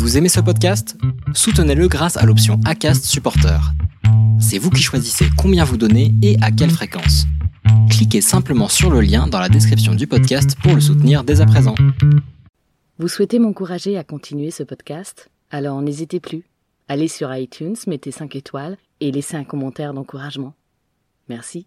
Vous aimez ce podcast? Soutenez-le grâce à l'option ACAST Supporter. C'est vous qui choisissez combien vous donnez et à quelle fréquence. Cliquez simplement sur le lien dans la description du podcast pour le soutenir dès à présent. Vous souhaitez m'encourager à continuer ce podcast? Alors n'hésitez plus. Allez sur iTunes, mettez 5 étoiles et laissez un commentaire d'encouragement. Merci.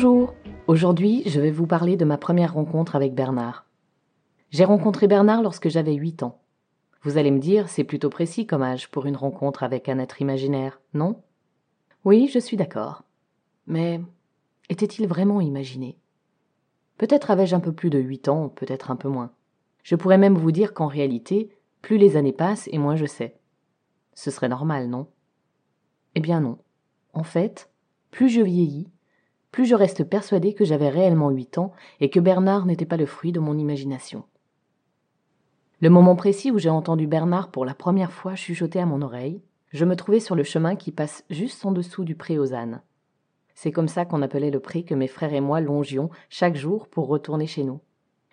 Bonjour, aujourd'hui je vais vous parler de ma première rencontre avec Bernard. J'ai rencontré Bernard lorsque j'avais 8 ans. Vous allez me dire, c'est plutôt précis comme âge pour une rencontre avec un être imaginaire, non? Oui, je suis d'accord. Mais était-il vraiment imaginé? Peut-être avais-je un peu plus de 8 ans, peut-être un peu moins. Je pourrais même vous dire qu'en réalité, plus les années passent et moins je sais. Ce serait normal, non? Eh bien non. En fait, plus je vieillis, plus je reste persuadé que j'avais réellement huit ans et que Bernard n'était pas le fruit de mon imagination. Le moment précis où j'ai entendu Bernard pour la première fois chuchoter à mon oreille, je me trouvais sur le chemin qui passe juste en dessous du pré aux ânes. C'est comme ça qu'on appelait le pré que mes frères et moi longions chaque jour pour retourner chez nous.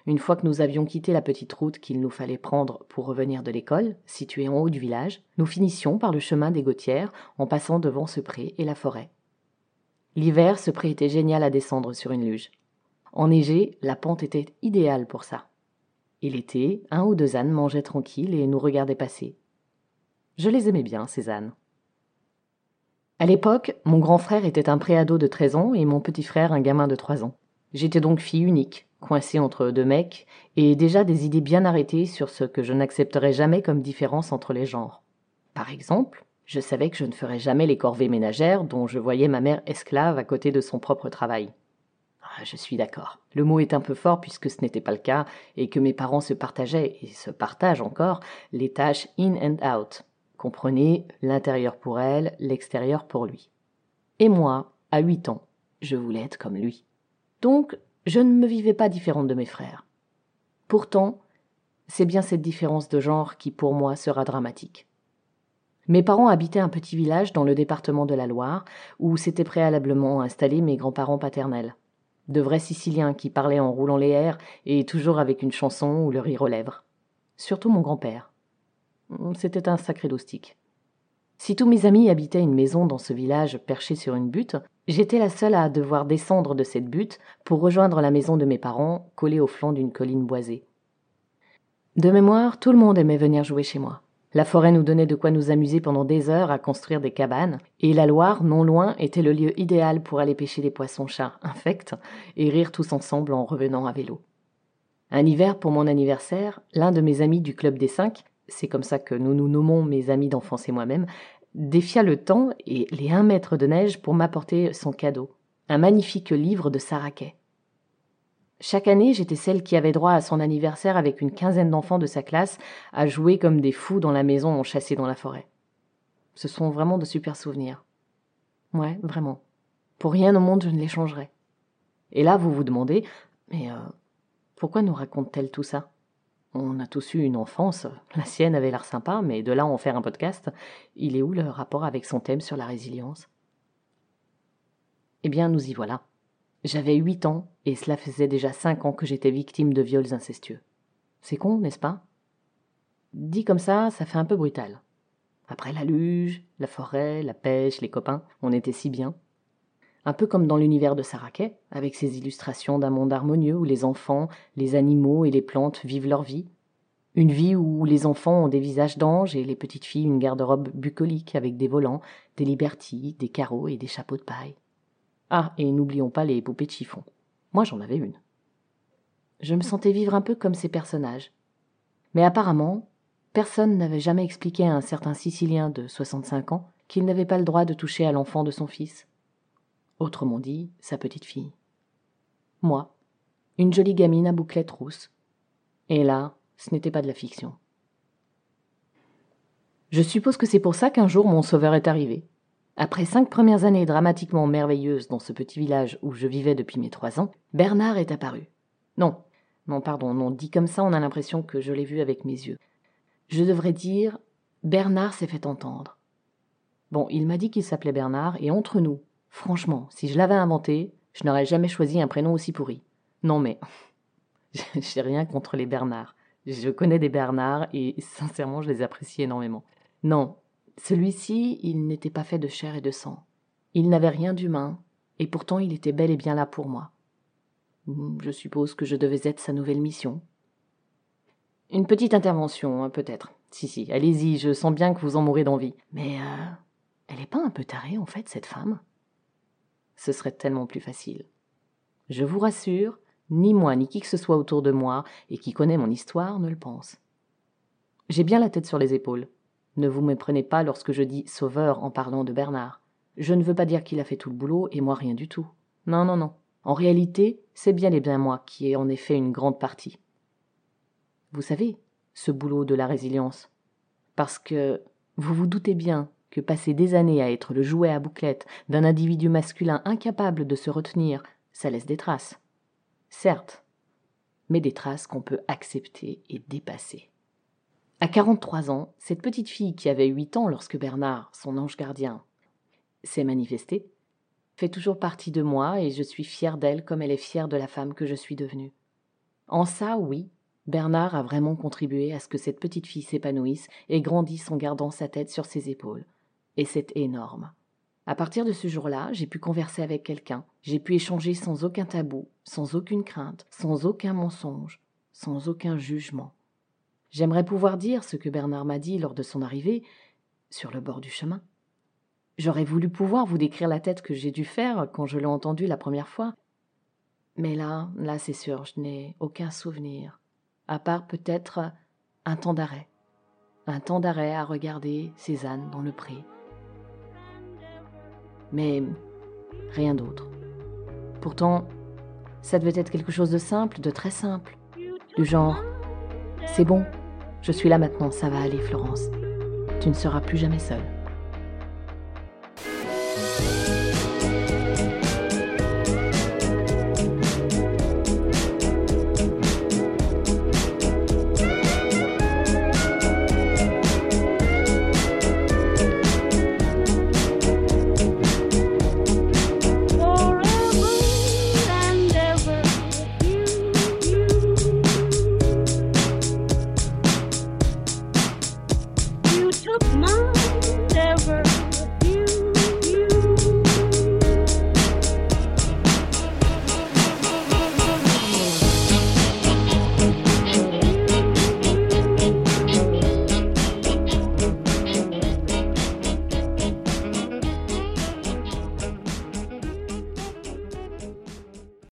Une fois que nous avions quitté la petite route qu'il nous fallait prendre pour revenir de l'école, située en haut du village, nous finissions par le chemin des Gautières en passant devant ce pré et la forêt. L'hiver, ce pré était génial à descendre sur une luge. Enneigé, la pente était idéale pour ça. Et l'été, un ou deux ânes mangeaient tranquilles et nous regardaient passer. Je les aimais bien, ces ânes. À l'époque, mon grand frère était un préado de 13 ans et mon petit frère un gamin de 3 ans. J'étais donc fille unique, coincée entre deux mecs, et déjà des idées bien arrêtées sur ce que je n'accepterais jamais comme différence entre les genres. Par exemple, je savais que je ne ferais jamais les corvées ménagères dont je voyais ma mère esclave à côté de son propre travail. Ah, je suis d'accord. Le mot est un peu fort puisque ce n'était pas le cas et que mes parents se partageaient, et se partagent encore, les tâches in and out. Comprenez l'intérieur pour elle, l'extérieur pour lui. Et moi, à huit ans, je voulais être comme lui. Donc, je ne me vivais pas différente de mes frères. Pourtant, c'est bien cette différence de genre qui pour moi sera dramatique. Mes parents habitaient un petit village dans le département de la Loire, où s'étaient préalablement installés mes grands-parents paternels. De vrais Siciliens qui parlaient en roulant les airs et toujours avec une chanson ou le rire aux lèvres. Surtout mon grand-père. C'était un sacré dostik. Si tous mes amis habitaient une maison dans ce village perché sur une butte, j'étais la seule à devoir descendre de cette butte pour rejoindre la maison de mes parents, collée au flanc d'une colline boisée. De mémoire, tout le monde aimait venir jouer chez moi. La forêt nous donnait de quoi nous amuser pendant des heures à construire des cabanes, et la Loire, non loin, était le lieu idéal pour aller pêcher des poissons-chats infects et rire tous ensemble en revenant à vélo. Un hiver, pour mon anniversaire, l'un de mes amis du Club des Cinq, c'est comme ça que nous nous nommons mes amis d'enfance et moi-même, défia le temps et les un mètre de neige pour m'apporter son cadeau, un magnifique livre de Saraquet. Chaque année, j'étais celle qui avait droit à son anniversaire avec une quinzaine d'enfants de sa classe à jouer comme des fous dans la maison en chassé dans la forêt. Ce sont vraiment de super souvenirs. Ouais, vraiment. Pour rien au monde, je ne les changerais. Et là, vous vous demandez, mais euh, pourquoi nous raconte-t-elle tout ça? On a tous eu une enfance, la sienne avait l'air sympa, mais de là en faire un podcast, il est où le rapport avec son thème sur la résilience? Eh bien, nous y voilà. J'avais huit ans, et cela faisait déjà cinq ans que j'étais victime de viols incestueux. C'est con, n'est-ce pas? Dit comme ça, ça fait un peu brutal. Après la luge, la forêt, la pêche, les copains, on était si bien. Un peu comme dans l'univers de Saraquet, avec ses illustrations d'un monde harmonieux où les enfants, les animaux et les plantes vivent leur vie. Une vie où les enfants ont des visages d'anges et les petites filles une garde-robe bucolique avec des volants, des liberties, des carreaux et des chapeaux de paille. Ah, et n'oublions pas les poupées de chiffon. Moi j'en avais une. Je me sentais vivre un peu comme ces personnages. Mais apparemment, personne n'avait jamais expliqué à un certain Sicilien de 65 ans qu'il n'avait pas le droit de toucher à l'enfant de son fils. Autrement dit, sa petite fille. Moi, une jolie gamine à bouclette rousse. Et là, ce n'était pas de la fiction. Je suppose que c'est pour ça qu'un jour mon sauveur est arrivé. Après cinq premières années dramatiquement merveilleuses dans ce petit village où je vivais depuis mes trois ans, Bernard est apparu. Non, non, pardon, non, dit comme ça, on a l'impression que je l'ai vu avec mes yeux. Je devrais dire Bernard s'est fait entendre. Bon, il m'a dit qu'il s'appelait Bernard, et entre nous, franchement, si je l'avais inventé, je n'aurais jamais choisi un prénom aussi pourri. Non mais, j'ai rien contre les Bernards. Je connais des Bernards et sincèrement, je les apprécie énormément. Non, celui-ci, il n'était pas fait de chair et de sang. Il n'avait rien d'humain, et pourtant il était bel et bien là pour moi. Je suppose que je devais être sa nouvelle mission. Une petite intervention, hein, peut-être. Si, si, allez-y, je sens bien que vous en mourrez d'envie. Mais euh, elle n'est pas un peu tarée, en fait, cette femme? Ce serait tellement plus facile. Je vous rassure, ni moi ni qui que ce soit autour de moi et qui connaît mon histoire ne le pense. J'ai bien la tête sur les épaules. Ne vous méprenez pas lorsque je dis sauveur en parlant de Bernard. Je ne veux pas dire qu'il a fait tout le boulot et moi rien du tout. Non, non, non. En réalité, c'est bien et bien moi qui ai en effet une grande partie. Vous savez, ce boulot de la résilience. Parce que vous vous doutez bien que passer des années à être le jouet à bouclette d'un individu masculin incapable de se retenir, ça laisse des traces. Certes, mais des traces qu'on peut accepter et dépasser. À 43 ans, cette petite fille qui avait 8 ans lorsque Bernard, son ange gardien, s'est manifestée, fait toujours partie de moi et je suis fière d'elle comme elle est fière de la femme que je suis devenue. En ça, oui, Bernard a vraiment contribué à ce que cette petite fille s'épanouisse et grandisse en gardant sa tête sur ses épaules. Et c'est énorme. À partir de ce jour-là, j'ai pu converser avec quelqu'un, j'ai pu échanger sans aucun tabou, sans aucune crainte, sans aucun mensonge, sans aucun jugement. J'aimerais pouvoir dire ce que Bernard m'a dit lors de son arrivée, sur le bord du chemin. J'aurais voulu pouvoir vous décrire la tête que j'ai dû faire quand je l'ai entendu la première fois. Mais là, là c'est sûr, je n'ai aucun souvenir, à part peut-être un temps d'arrêt. Un temps d'arrêt à regarder Cézanne dans le pré, mais rien d'autre. Pourtant, ça devait être quelque chose de simple, de très simple, du genre C'est bon, je suis là maintenant, ça va aller, Florence. Tu ne seras plus jamais seule.